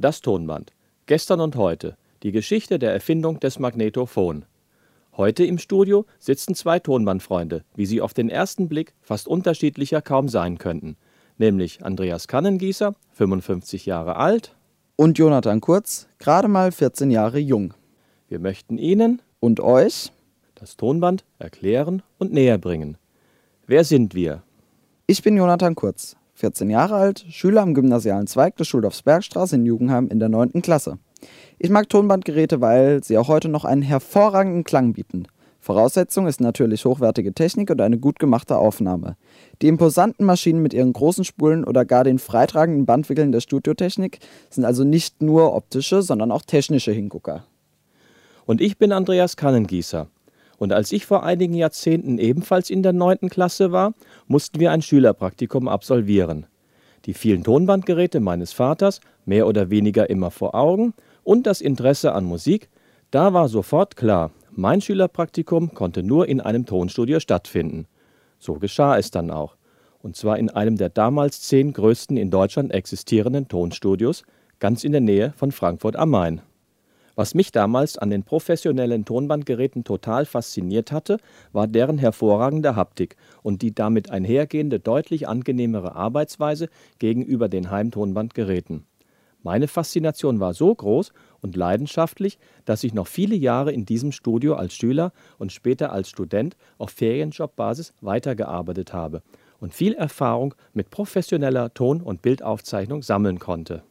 Das Tonband. Gestern und heute. Die Geschichte der Erfindung des Magnetophon. Heute im Studio sitzen zwei Tonbandfreunde, wie sie auf den ersten Blick fast unterschiedlicher kaum sein könnten. Nämlich Andreas Kannengießer, 55 Jahre alt. Und Jonathan Kurz, gerade mal 14 Jahre jung. Wir möchten Ihnen Und euch? das Tonband erklären und näher bringen. Wer sind wir? Ich bin Jonathan Kurz, 14 Jahre alt, Schüler am gymnasialen Zweig der Schuldorfsbergstraße in Jugendheim in der 9. Klasse. Ich mag Tonbandgeräte, weil sie auch heute noch einen hervorragenden Klang bieten. Voraussetzung ist natürlich hochwertige Technik und eine gut gemachte Aufnahme. Die imposanten Maschinen mit ihren großen Spulen oder gar den freitragenden Bandwickeln der Studiotechnik sind also nicht nur optische, sondern auch technische Hingucker. Und ich bin Andreas Kannengießer. Und als ich vor einigen Jahrzehnten ebenfalls in der 9. Klasse war, mussten wir ein Schülerpraktikum absolvieren. Die vielen Tonbandgeräte meines Vaters, mehr oder weniger immer vor Augen, und das Interesse an Musik, da war sofort klar, mein Schülerpraktikum konnte nur in einem Tonstudio stattfinden. So geschah es dann auch. Und zwar in einem der damals zehn größten in Deutschland existierenden Tonstudios, ganz in der Nähe von Frankfurt am Main. Was mich damals an den professionellen Tonbandgeräten total fasziniert hatte, war deren hervorragende Haptik und die damit einhergehende deutlich angenehmere Arbeitsweise gegenüber den Heimtonbandgeräten. Meine Faszination war so groß und leidenschaftlich, dass ich noch viele Jahre in diesem Studio als Schüler und später als Student auf Ferienjobbasis weitergearbeitet habe und viel Erfahrung mit professioneller Ton- und Bildaufzeichnung sammeln konnte.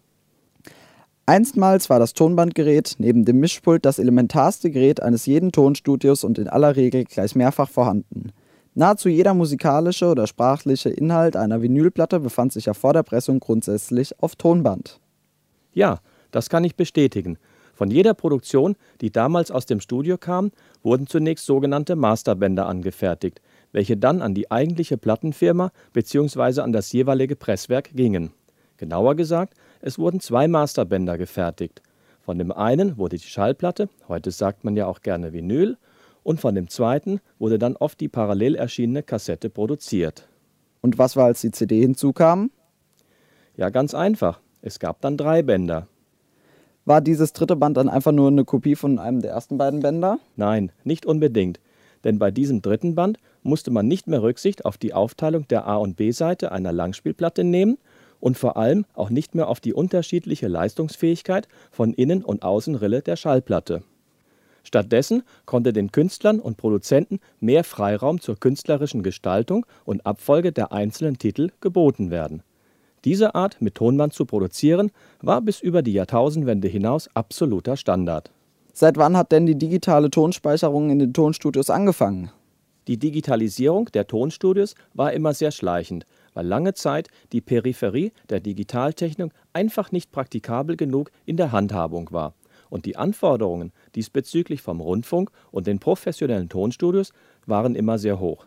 Einstmals war das Tonbandgerät neben dem Mischpult das elementarste Gerät eines jeden Tonstudios und in aller Regel gleich mehrfach vorhanden. Nahezu jeder musikalische oder sprachliche Inhalt einer Vinylplatte befand sich ja vor der Pressung grundsätzlich auf Tonband. Ja, das kann ich bestätigen. Von jeder Produktion, die damals aus dem Studio kam, wurden zunächst sogenannte Masterbänder angefertigt, welche dann an die eigentliche Plattenfirma bzw. an das jeweilige Presswerk gingen. Genauer gesagt, es wurden zwei Masterbänder gefertigt. Von dem einen wurde die Schallplatte, heute sagt man ja auch gerne Vinyl, und von dem zweiten wurde dann oft die parallel erschienene Kassette produziert. Und was war, als die CD hinzukam? Ja, ganz einfach. Es gab dann drei Bänder. War dieses dritte Band dann einfach nur eine Kopie von einem der ersten beiden Bänder? Nein, nicht unbedingt. Denn bei diesem dritten Band musste man nicht mehr Rücksicht auf die Aufteilung der A- und B-Seite einer Langspielplatte nehmen und vor allem auch nicht mehr auf die unterschiedliche Leistungsfähigkeit von Innen- und Außenrille der Schallplatte. Stattdessen konnte den Künstlern und Produzenten mehr Freiraum zur künstlerischen Gestaltung und Abfolge der einzelnen Titel geboten werden. Diese Art, mit Tonband zu produzieren, war bis über die Jahrtausendwende hinaus absoluter Standard. Seit wann hat denn die digitale Tonspeicherung in den Tonstudios angefangen? Die Digitalisierung der Tonstudios war immer sehr schleichend, weil lange Zeit die Peripherie der Digitaltechnik einfach nicht praktikabel genug in der Handhabung war und die Anforderungen diesbezüglich vom Rundfunk und den professionellen Tonstudios waren immer sehr hoch.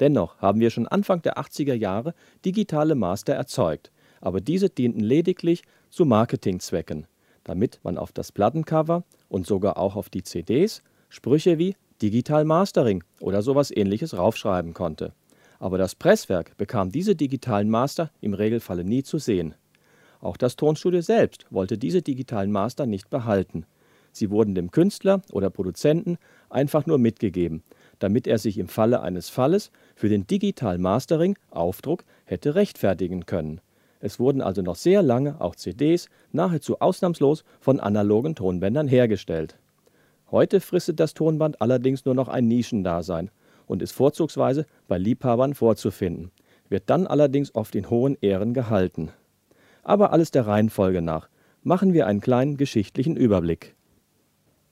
Dennoch haben wir schon Anfang der 80er Jahre digitale Master erzeugt, aber diese dienten lediglich zu Marketingzwecken, damit man auf das Plattencover und sogar auch auf die CDs Sprüche wie Digital Mastering oder sowas ähnliches raufschreiben konnte. Aber das Presswerk bekam diese digitalen Master im Regelfalle nie zu sehen. Auch das Tonstudio selbst wollte diese digitalen Master nicht behalten. Sie wurden dem Künstler oder Produzenten einfach nur mitgegeben, damit er sich im Falle eines Falles für den Digital Mastering Aufdruck hätte rechtfertigen können. Es wurden also noch sehr lange auch CDs nahezu ausnahmslos von analogen Tonbändern hergestellt. Heute fristet das Tonband allerdings nur noch ein Nischendasein und ist vorzugsweise bei Liebhabern vorzufinden, wird dann allerdings oft in hohen Ehren gehalten. Aber alles der Reihenfolge nach. Machen wir einen kleinen geschichtlichen Überblick.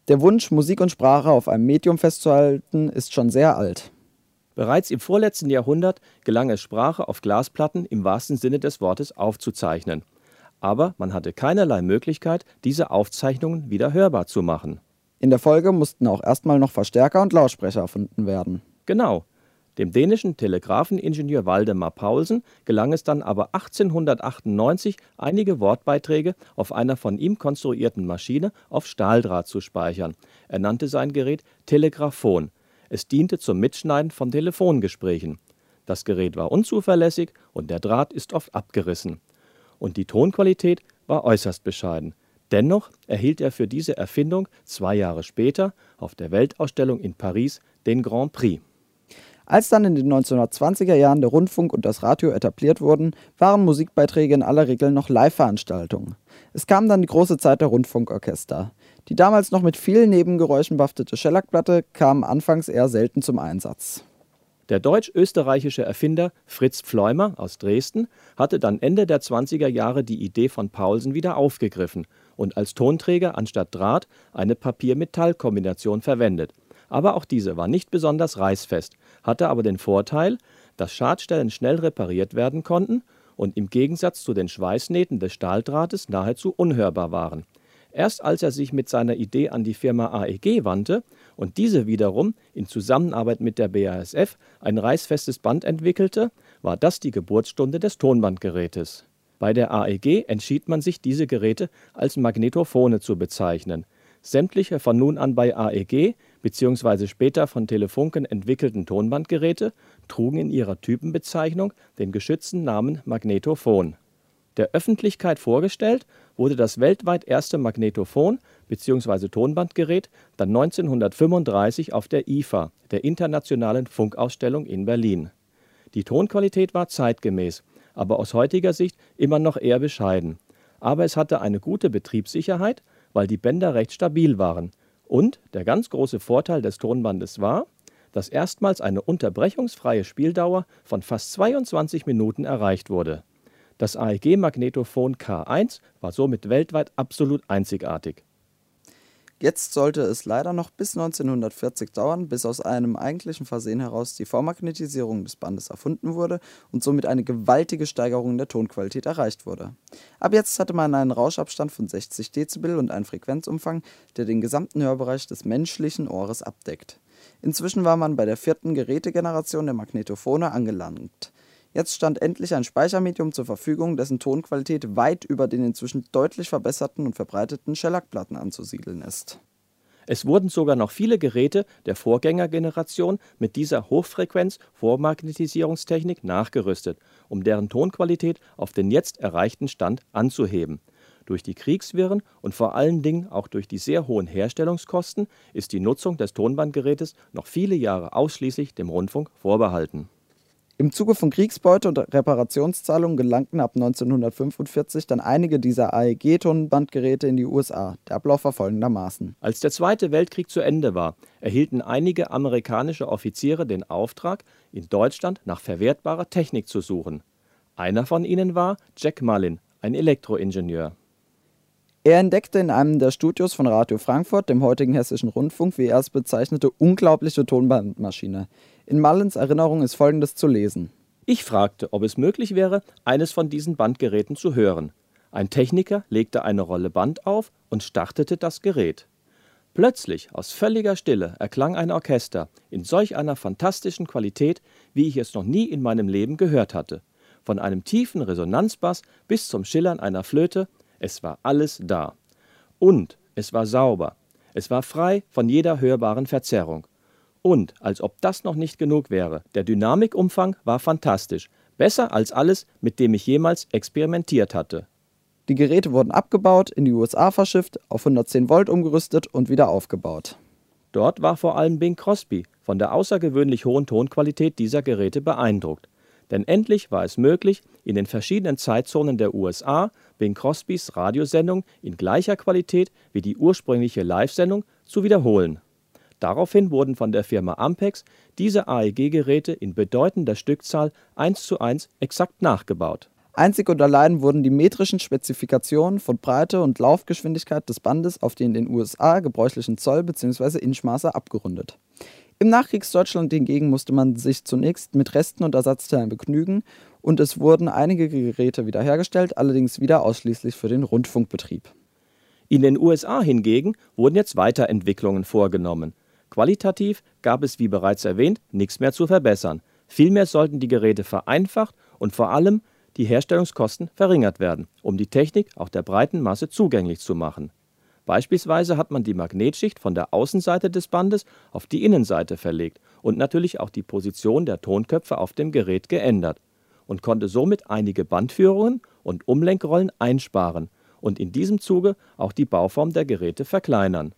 Der Wunsch, Musik und Sprache auf einem Medium festzuhalten, ist schon sehr alt. Bereits im vorletzten Jahrhundert gelang es Sprache auf Glasplatten im wahrsten Sinne des Wortes aufzuzeichnen. Aber man hatte keinerlei Möglichkeit, diese Aufzeichnungen wieder hörbar zu machen. In der Folge mussten auch erstmal noch Verstärker und Lautsprecher erfunden werden. Genau. Dem dänischen Telegrafeningenieur Waldemar Paulsen gelang es dann aber 1898, einige Wortbeiträge auf einer von ihm konstruierten Maschine auf Stahldraht zu speichern. Er nannte sein Gerät Telegraphon. Es diente zum Mitschneiden von Telefongesprächen. Das Gerät war unzuverlässig und der Draht ist oft abgerissen. Und die Tonqualität war äußerst bescheiden. Dennoch erhielt er für diese Erfindung zwei Jahre später auf der Weltausstellung in Paris den Grand Prix. Als dann in den 1920er Jahren der Rundfunk und das Radio etabliert wurden, waren Musikbeiträge in aller Regel noch Live-Veranstaltungen. Es kam dann die große Zeit der Rundfunkorchester. Die damals noch mit vielen Nebengeräuschen behaftete Schellackplatte kam anfangs eher selten zum Einsatz. Der deutsch-österreichische Erfinder Fritz Pfleumer aus Dresden hatte dann Ende der 20er Jahre die Idee von Paulsen wieder aufgegriffen und als Tonträger anstatt Draht eine Papier-Metall-Kombination verwendet. Aber auch diese war nicht besonders reißfest, hatte aber den Vorteil, dass Schadstellen schnell repariert werden konnten und im Gegensatz zu den Schweißnähten des Stahldrahtes nahezu unhörbar waren. Erst als er sich mit seiner Idee an die Firma AEG wandte und diese wiederum in Zusammenarbeit mit der BASF ein reißfestes Band entwickelte, war das die Geburtsstunde des Tonbandgerätes. Bei der AEG entschied man sich, diese Geräte als Magnetophone zu bezeichnen. Sämtliche von nun an bei AEG bzw. später von Telefunken entwickelten Tonbandgeräte trugen in ihrer Typenbezeichnung den geschützten Namen Magnetophon. Der Öffentlichkeit vorgestellt wurde das weltweit erste Magnetophon bzw. Tonbandgerät dann 1935 auf der IFA, der Internationalen Funkausstellung in Berlin. Die Tonqualität war zeitgemäß, aber aus heutiger Sicht immer noch eher bescheiden. Aber es hatte eine gute Betriebssicherheit, weil die Bänder recht stabil waren. Und der ganz große Vorteil des Tonbandes war, dass erstmals eine unterbrechungsfreie Spieldauer von fast 22 Minuten erreicht wurde das AEG-Magnetophon K1 war somit weltweit absolut einzigartig. Jetzt sollte es leider noch bis 1940 dauern, bis aus einem eigentlichen Versehen heraus die Vormagnetisierung des Bandes erfunden wurde und somit eine gewaltige Steigerung der Tonqualität erreicht wurde. Ab jetzt hatte man einen Rauschabstand von 60 Dezibel und einen Frequenzumfang, der den gesamten Hörbereich des menschlichen Ohres abdeckt. Inzwischen war man bei der vierten Gerätegeneration der Magnetophone angelangt. Jetzt stand endlich ein Speichermedium zur Verfügung, dessen Tonqualität weit über den inzwischen deutlich verbesserten und verbreiteten Shellac-Platten anzusiedeln ist. Es wurden sogar noch viele Geräte der Vorgängergeneration mit dieser Hochfrequenz-Vormagnetisierungstechnik nachgerüstet, um deren Tonqualität auf den jetzt erreichten Stand anzuheben. Durch die Kriegswirren und vor allen Dingen auch durch die sehr hohen Herstellungskosten ist die Nutzung des Tonbandgerätes noch viele Jahre ausschließlich dem Rundfunk vorbehalten im Zuge von Kriegsbeute und Reparationszahlungen gelangten ab 1945 dann einige dieser AEG-Tonbandgeräte in die USA. Der Ablauf war folgendermaßen. Als der Zweite Weltkrieg zu Ende war, erhielten einige amerikanische Offiziere den Auftrag, in Deutschland nach verwertbarer Technik zu suchen. Einer von ihnen war Jack Mullin, ein Elektroingenieur. Er entdeckte in einem der Studios von Radio Frankfurt, dem heutigen Hessischen Rundfunk, wie er es bezeichnete, unglaubliche Tonbandmaschine. In Mullins Erinnerung ist folgendes zu lesen. Ich fragte, ob es möglich wäre, eines von diesen Bandgeräten zu hören. Ein Techniker legte eine Rolle Band auf und startete das Gerät. Plötzlich, aus völliger Stille, erklang ein Orchester in solch einer fantastischen Qualität, wie ich es noch nie in meinem Leben gehört hatte. Von einem tiefen Resonanzbass bis zum Schillern einer Flöte, es war alles da. Und es war sauber. Es war frei von jeder hörbaren Verzerrung. Und, als ob das noch nicht genug wäre, der Dynamikumfang war fantastisch, besser als alles, mit dem ich jemals experimentiert hatte. Die Geräte wurden abgebaut, in die USA verschifft, auf 110 Volt umgerüstet und wieder aufgebaut. Dort war vor allem Bing Crosby von der außergewöhnlich hohen Tonqualität dieser Geräte beeindruckt. Denn endlich war es möglich, in den verschiedenen Zeitzonen der USA Bing Crosbys Radiosendung in gleicher Qualität wie die ursprüngliche Live-Sendung zu wiederholen. Daraufhin wurden von der Firma Ampex diese AEG-Geräte in bedeutender Stückzahl eins zu eins exakt nachgebaut. Einzig und allein wurden die metrischen Spezifikationen von Breite und Laufgeschwindigkeit des Bandes auf die in den USA gebräuchlichen Zoll- bzw. Inchmaße abgerundet. Im Nachkriegsdeutschland hingegen musste man sich zunächst mit Resten und Ersatzteilen begnügen und es wurden einige Geräte wiederhergestellt, allerdings wieder ausschließlich für den Rundfunkbetrieb. In den USA hingegen wurden jetzt Weiterentwicklungen vorgenommen. Qualitativ gab es, wie bereits erwähnt, nichts mehr zu verbessern. Vielmehr sollten die Geräte vereinfacht und vor allem die Herstellungskosten verringert werden, um die Technik auch der breiten Masse zugänglich zu machen. Beispielsweise hat man die Magnetschicht von der Außenseite des Bandes auf die Innenseite verlegt und natürlich auch die Position der Tonköpfe auf dem Gerät geändert und konnte somit einige Bandführungen und Umlenkrollen einsparen und in diesem Zuge auch die Bauform der Geräte verkleinern.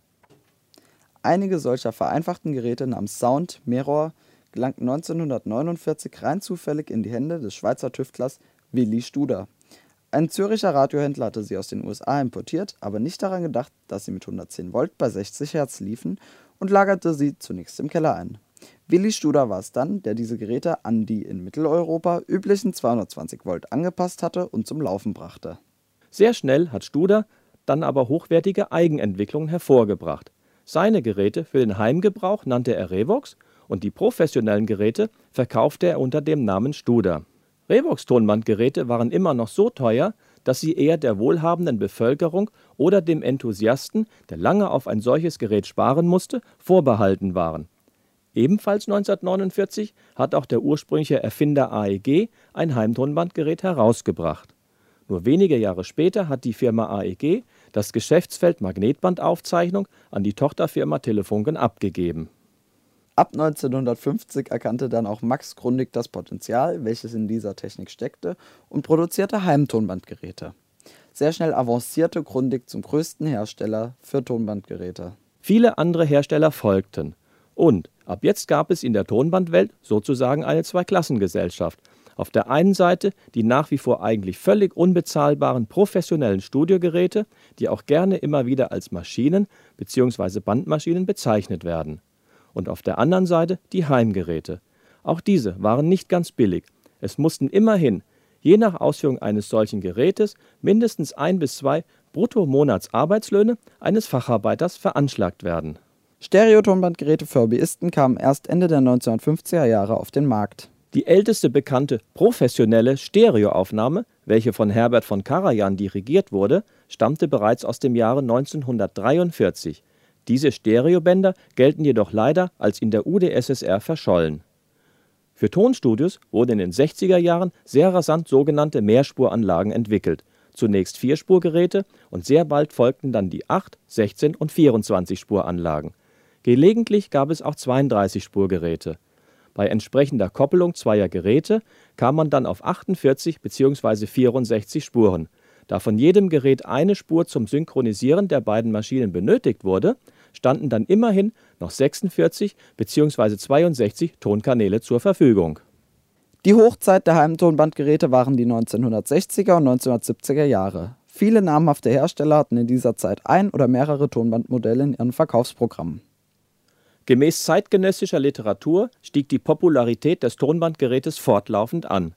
Einige solcher vereinfachten Geräte namens Sound Mirror gelangten 1949 rein zufällig in die Hände des Schweizer Tüftlers Willi Studer. Ein Züricher Radiohändler hatte sie aus den USA importiert, aber nicht daran gedacht, dass sie mit 110 Volt bei 60 Hertz liefen und lagerte sie zunächst im Keller ein. Willi Studer war es dann, der diese Geräte an die in Mitteleuropa üblichen 220 Volt angepasst hatte und zum Laufen brachte. Sehr schnell hat Studer dann aber hochwertige Eigenentwicklungen hervorgebracht. Seine Geräte für den Heimgebrauch nannte er Revox und die professionellen Geräte verkaufte er unter dem Namen Studer. Revox-Tonbandgeräte waren immer noch so teuer, dass sie eher der wohlhabenden Bevölkerung oder dem Enthusiasten, der lange auf ein solches Gerät sparen musste, vorbehalten waren. Ebenfalls 1949 hat auch der ursprüngliche Erfinder AEG ein Heimtonbandgerät herausgebracht. Nur wenige Jahre später hat die Firma AEG das Geschäftsfeld Magnetbandaufzeichnung an die Tochterfirma Telefunken abgegeben. Ab 1950 erkannte dann auch Max Grundig das Potenzial, welches in dieser Technik steckte, und produzierte Heimtonbandgeräte. Sehr schnell avancierte Grundig zum größten Hersteller für Tonbandgeräte. Viele andere Hersteller folgten. Und ab jetzt gab es in der Tonbandwelt sozusagen eine Zweiklassengesellschaft. Auf der einen Seite die nach wie vor eigentlich völlig unbezahlbaren professionellen Studiogeräte, die auch gerne immer wieder als Maschinen bzw. Bandmaschinen bezeichnet werden. Und auf der anderen Seite die Heimgeräte. Auch diese waren nicht ganz billig. Es mussten immerhin, je nach Ausführung eines solchen Gerätes, mindestens ein bis zwei Bruttomonatsarbeitslöhne eines Facharbeiters veranschlagt werden. Stereotonbandgeräte für Hobbyisten kamen erst Ende der 1950er Jahre auf den Markt. Die älteste bekannte professionelle Stereoaufnahme, welche von Herbert von Karajan dirigiert wurde, stammte bereits aus dem Jahre 1943. Diese Stereobänder gelten jedoch leider als in der UdSSR verschollen. Für Tonstudios wurden in den 60er Jahren sehr rasant sogenannte Mehrspuranlagen entwickelt, zunächst Vierspurgeräte und sehr bald folgten dann die 8, 16 und 24-Spuranlagen. Gelegentlich gab es auch 32-Spurgeräte. Bei entsprechender Koppelung zweier Geräte kam man dann auf 48 bzw. 64 Spuren. Da von jedem Gerät eine Spur zum Synchronisieren der beiden Maschinen benötigt wurde, standen dann immerhin noch 46 bzw. 62 Tonkanäle zur Verfügung. Die Hochzeit der Heimtonbandgeräte waren die 1960er und 1970er Jahre. Viele namhafte Hersteller hatten in dieser Zeit ein oder mehrere Tonbandmodelle in ihren Verkaufsprogrammen. Gemäß zeitgenössischer Literatur stieg die Popularität des Tonbandgerätes fortlaufend an.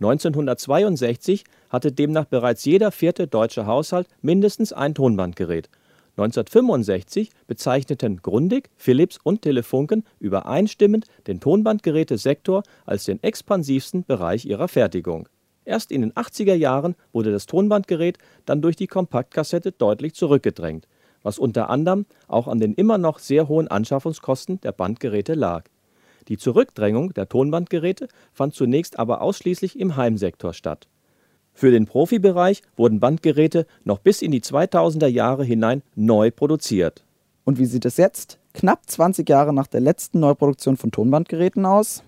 1962 hatte demnach bereits jeder vierte deutsche Haushalt mindestens ein Tonbandgerät. 1965 bezeichneten Grundig, Philips und Telefunken übereinstimmend den Tonbandgerätesektor als den expansivsten Bereich ihrer Fertigung. Erst in den 80er Jahren wurde das Tonbandgerät dann durch die Kompaktkassette deutlich zurückgedrängt was unter anderem auch an den immer noch sehr hohen Anschaffungskosten der Bandgeräte lag. Die Zurückdrängung der Tonbandgeräte fand zunächst aber ausschließlich im Heimsektor statt. Für den Profibereich wurden Bandgeräte noch bis in die 2000er Jahre hinein neu produziert. Und wie sieht es jetzt, knapp 20 Jahre nach der letzten Neuproduktion von Tonbandgeräten aus?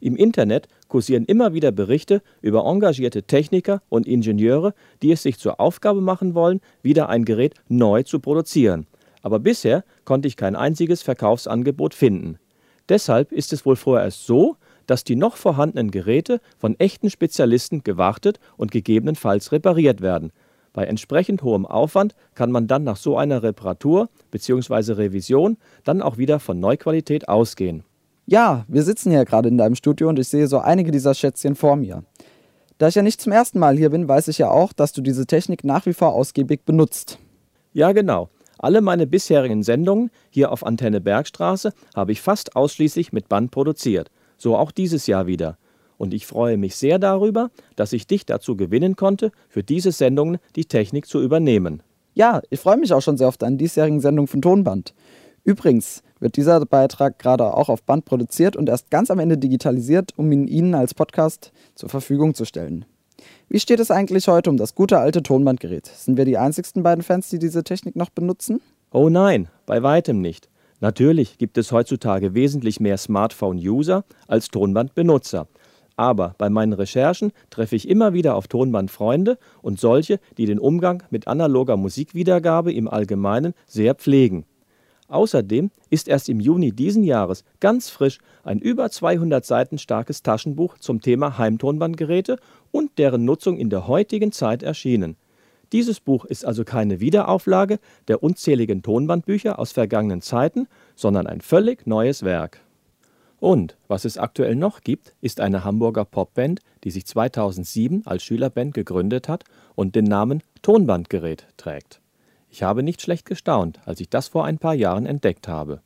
Im Internet kursieren immer wieder Berichte über engagierte Techniker und Ingenieure, die es sich zur Aufgabe machen wollen, wieder ein Gerät neu zu produzieren. Aber bisher konnte ich kein einziges Verkaufsangebot finden. Deshalb ist es wohl vorerst so, dass die noch vorhandenen Geräte von echten Spezialisten gewartet und gegebenenfalls repariert werden. Bei entsprechend hohem Aufwand kann man dann nach so einer Reparatur bzw. Revision dann auch wieder von Neuqualität ausgehen. Ja, wir sitzen ja gerade in deinem Studio und ich sehe so einige dieser Schätzchen vor mir. Da ich ja nicht zum ersten Mal hier bin, weiß ich ja auch, dass du diese Technik nach wie vor ausgiebig benutzt. Ja, genau. Alle meine bisherigen Sendungen hier auf Antenne Bergstraße habe ich fast ausschließlich mit Band produziert. So auch dieses Jahr wieder. Und ich freue mich sehr darüber, dass ich dich dazu gewinnen konnte, für diese Sendungen die Technik zu übernehmen. Ja, ich freue mich auch schon sehr auf deine diesjährigen Sendungen von Tonband. Übrigens wird dieser Beitrag gerade auch auf Band produziert und erst ganz am Ende digitalisiert, um ihn Ihnen als Podcast zur Verfügung zu stellen. Wie steht es eigentlich heute um das gute alte Tonbandgerät? Sind wir die einzigsten beiden Fans, die diese Technik noch benutzen? Oh nein, bei weitem nicht. Natürlich gibt es heutzutage wesentlich mehr Smartphone-User als Tonbandbenutzer. Aber bei meinen Recherchen treffe ich immer wieder auf Tonbandfreunde und solche, die den Umgang mit analoger Musikwiedergabe im Allgemeinen sehr pflegen. Außerdem ist erst im Juni diesen Jahres ganz frisch ein über 200 Seiten starkes Taschenbuch zum Thema Heimtonbandgeräte und deren Nutzung in der heutigen Zeit erschienen. Dieses Buch ist also keine Wiederauflage der unzähligen Tonbandbücher aus vergangenen Zeiten, sondern ein völlig neues Werk. Und was es aktuell noch gibt, ist eine Hamburger Popband, die sich 2007 als Schülerband gegründet hat und den Namen Tonbandgerät trägt. Ich habe nicht schlecht gestaunt, als ich das vor ein paar Jahren entdeckt habe.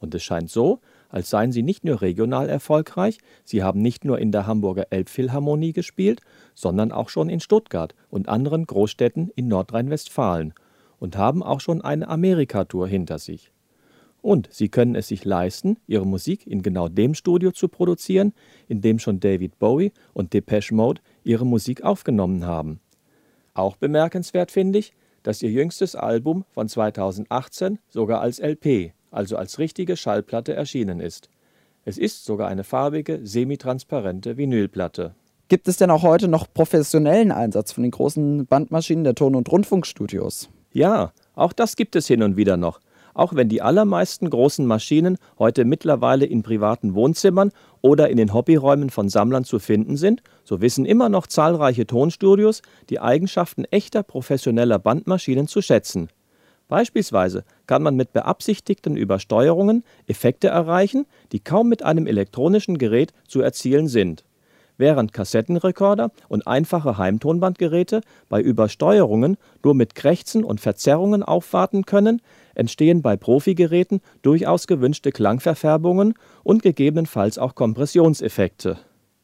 Und es scheint so, als seien sie nicht nur regional erfolgreich, sie haben nicht nur in der Hamburger Elbphilharmonie gespielt, sondern auch schon in Stuttgart und anderen Großstädten in Nordrhein-Westfalen und haben auch schon eine Amerikatour hinter sich. Und sie können es sich leisten, ihre Musik in genau dem Studio zu produzieren, in dem schon David Bowie und Depeche Mode ihre Musik aufgenommen haben. Auch bemerkenswert finde ich, dass ihr jüngstes Album von 2018 sogar als LP, also als richtige Schallplatte erschienen ist. Es ist sogar eine farbige, semitransparente Vinylplatte. Gibt es denn auch heute noch professionellen Einsatz von den großen Bandmaschinen der Ton- und Rundfunkstudios? Ja, auch das gibt es hin und wieder noch. Auch wenn die allermeisten großen Maschinen heute mittlerweile in privaten Wohnzimmern oder in den Hobbyräumen von Sammlern zu finden sind, so wissen immer noch zahlreiche Tonstudios die Eigenschaften echter professioneller Bandmaschinen zu schätzen. Beispielsweise kann man mit beabsichtigten Übersteuerungen Effekte erreichen, die kaum mit einem elektronischen Gerät zu erzielen sind. Während Kassettenrekorder und einfache Heimtonbandgeräte bei Übersteuerungen nur mit Krächzen und Verzerrungen aufwarten können, entstehen bei Profigeräten durchaus gewünschte Klangverfärbungen und gegebenenfalls auch Kompressionseffekte.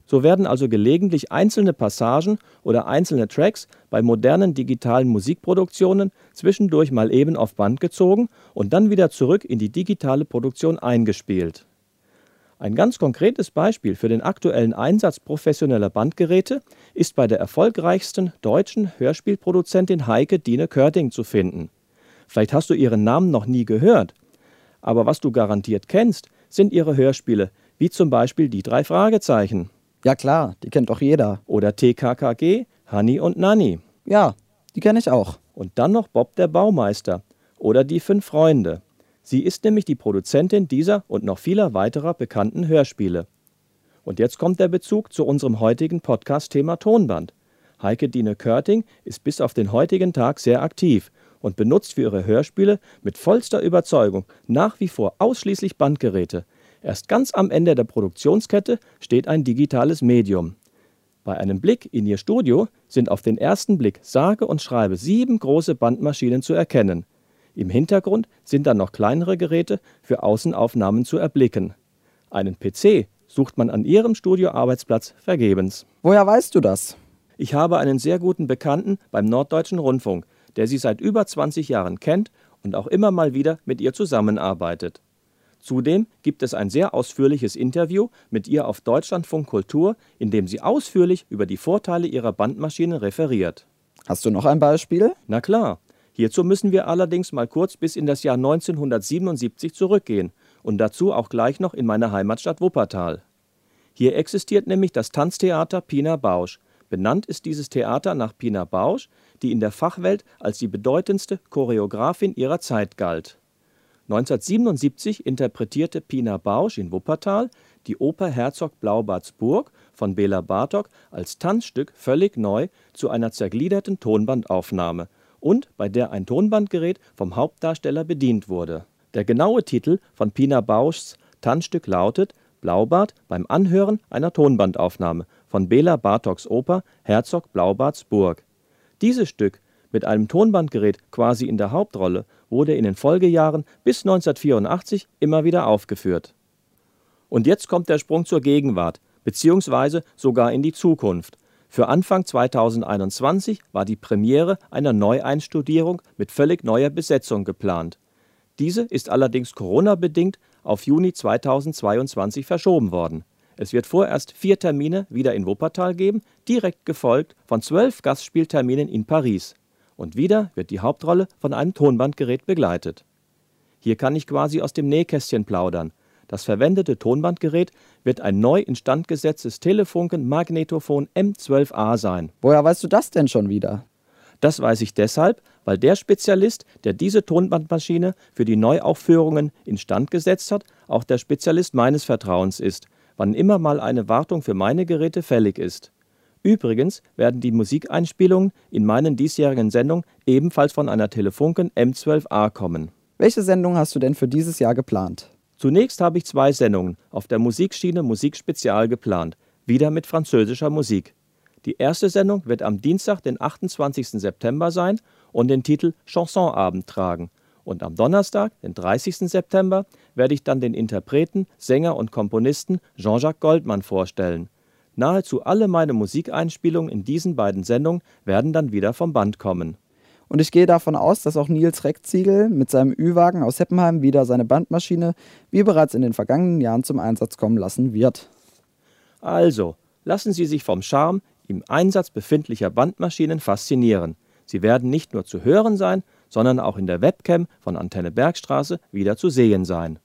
So werden also gelegentlich einzelne Passagen oder einzelne Tracks bei modernen digitalen Musikproduktionen zwischendurch mal eben auf Band gezogen und dann wieder zurück in die digitale Produktion eingespielt. Ein ganz konkretes Beispiel für den aktuellen Einsatz professioneller Bandgeräte ist bei der erfolgreichsten deutschen Hörspielproduzentin Heike Dine Körting zu finden. Vielleicht hast du ihren Namen noch nie gehört, aber was du garantiert kennst, sind ihre Hörspiele, wie zum Beispiel die drei Fragezeichen. Ja klar, die kennt doch jeder. Oder TKKG, Hanni und Nanni. Ja, die kenne ich auch. Und dann noch Bob der Baumeister oder die fünf Freunde. Sie ist nämlich die Produzentin dieser und noch vieler weiterer bekannten Hörspiele. Und jetzt kommt der Bezug zu unserem heutigen Podcast-Thema Tonband. Heike Dine Körting ist bis auf den heutigen Tag sehr aktiv und benutzt für ihre Hörspiele mit vollster Überzeugung nach wie vor ausschließlich Bandgeräte, Erst ganz am Ende der Produktionskette steht ein digitales Medium. Bei einem Blick in ihr Studio sind auf den ersten Blick sage und schreibe sieben große Bandmaschinen zu erkennen. Im Hintergrund sind dann noch kleinere Geräte für Außenaufnahmen zu erblicken. Einen PC sucht man an ihrem Studioarbeitsplatz vergebens. Woher weißt du das? Ich habe einen sehr guten Bekannten beim Norddeutschen Rundfunk, der sie seit über 20 Jahren kennt und auch immer mal wieder mit ihr zusammenarbeitet. Zudem gibt es ein sehr ausführliches Interview mit ihr auf Deutschlandfunk Kultur, in dem sie ausführlich über die Vorteile ihrer Bandmaschine referiert. Hast du noch ein Beispiel? Na klar. Hierzu müssen wir allerdings mal kurz bis in das Jahr 1977 zurückgehen und dazu auch gleich noch in meine Heimatstadt Wuppertal. Hier existiert nämlich das Tanztheater Pina Bausch. Benannt ist dieses Theater nach Pina Bausch, die in der Fachwelt als die bedeutendste Choreografin ihrer Zeit galt. 1977 interpretierte Pina Bausch in Wuppertal die Oper Herzog Blaubarts Burg von Bela Bartok als Tanzstück völlig neu zu einer zergliederten Tonbandaufnahme und bei der ein Tonbandgerät vom Hauptdarsteller bedient wurde. Der genaue Titel von Pina Bauschs Tanzstück lautet Blaubart beim Anhören einer Tonbandaufnahme von Bela Bartoks Oper Herzog Blaubarts Burg. Dieses Stück mit einem Tonbandgerät quasi in der Hauptrolle wurde in den Folgejahren bis 1984 immer wieder aufgeführt. Und jetzt kommt der Sprung zur Gegenwart, beziehungsweise sogar in die Zukunft. Für Anfang 2021 war die Premiere einer Neueinstudierung mit völlig neuer Besetzung geplant. Diese ist allerdings Corona-bedingt auf Juni 2022 verschoben worden. Es wird vorerst vier Termine wieder in Wuppertal geben, direkt gefolgt von zwölf Gastspielterminen in Paris. Und wieder wird die Hauptrolle von einem Tonbandgerät begleitet. Hier kann ich quasi aus dem Nähkästchen plaudern. Das verwendete Tonbandgerät wird ein neu instand gesetztes Telefunken Magnetophon M12A sein. Woher weißt du das denn schon wieder? Das weiß ich deshalb, weil der Spezialist, der diese Tonbandmaschine für die Neuaufführungen instand gesetzt hat, auch der Spezialist meines Vertrauens ist, wann immer mal eine Wartung für meine Geräte fällig ist. Übrigens werden die Musikeinspielungen in meinen diesjährigen Sendungen ebenfalls von einer Telefunken M12A kommen. Welche Sendung hast du denn für dieses Jahr geplant? Zunächst habe ich zwei Sendungen auf der Musikschiene Musikspezial geplant, wieder mit französischer Musik. Die erste Sendung wird am Dienstag, den 28. September sein und den Titel Chansonabend tragen. Und am Donnerstag, den 30. September, werde ich dann den Interpreten, Sänger und Komponisten Jean-Jacques Goldman vorstellen. Nahezu alle meine Musikeinspielungen in diesen beiden Sendungen werden dann wieder vom Band kommen. Und ich gehe davon aus, dass auch Nils Reckziegel mit seinem Ü-Wagen aus Heppenheim wieder seine Bandmaschine, wie bereits in den vergangenen Jahren, zum Einsatz kommen lassen wird. Also, lassen Sie sich vom Charme im Einsatz befindlicher Bandmaschinen faszinieren. Sie werden nicht nur zu hören sein, sondern auch in der Webcam von Antenne Bergstraße wieder zu sehen sein.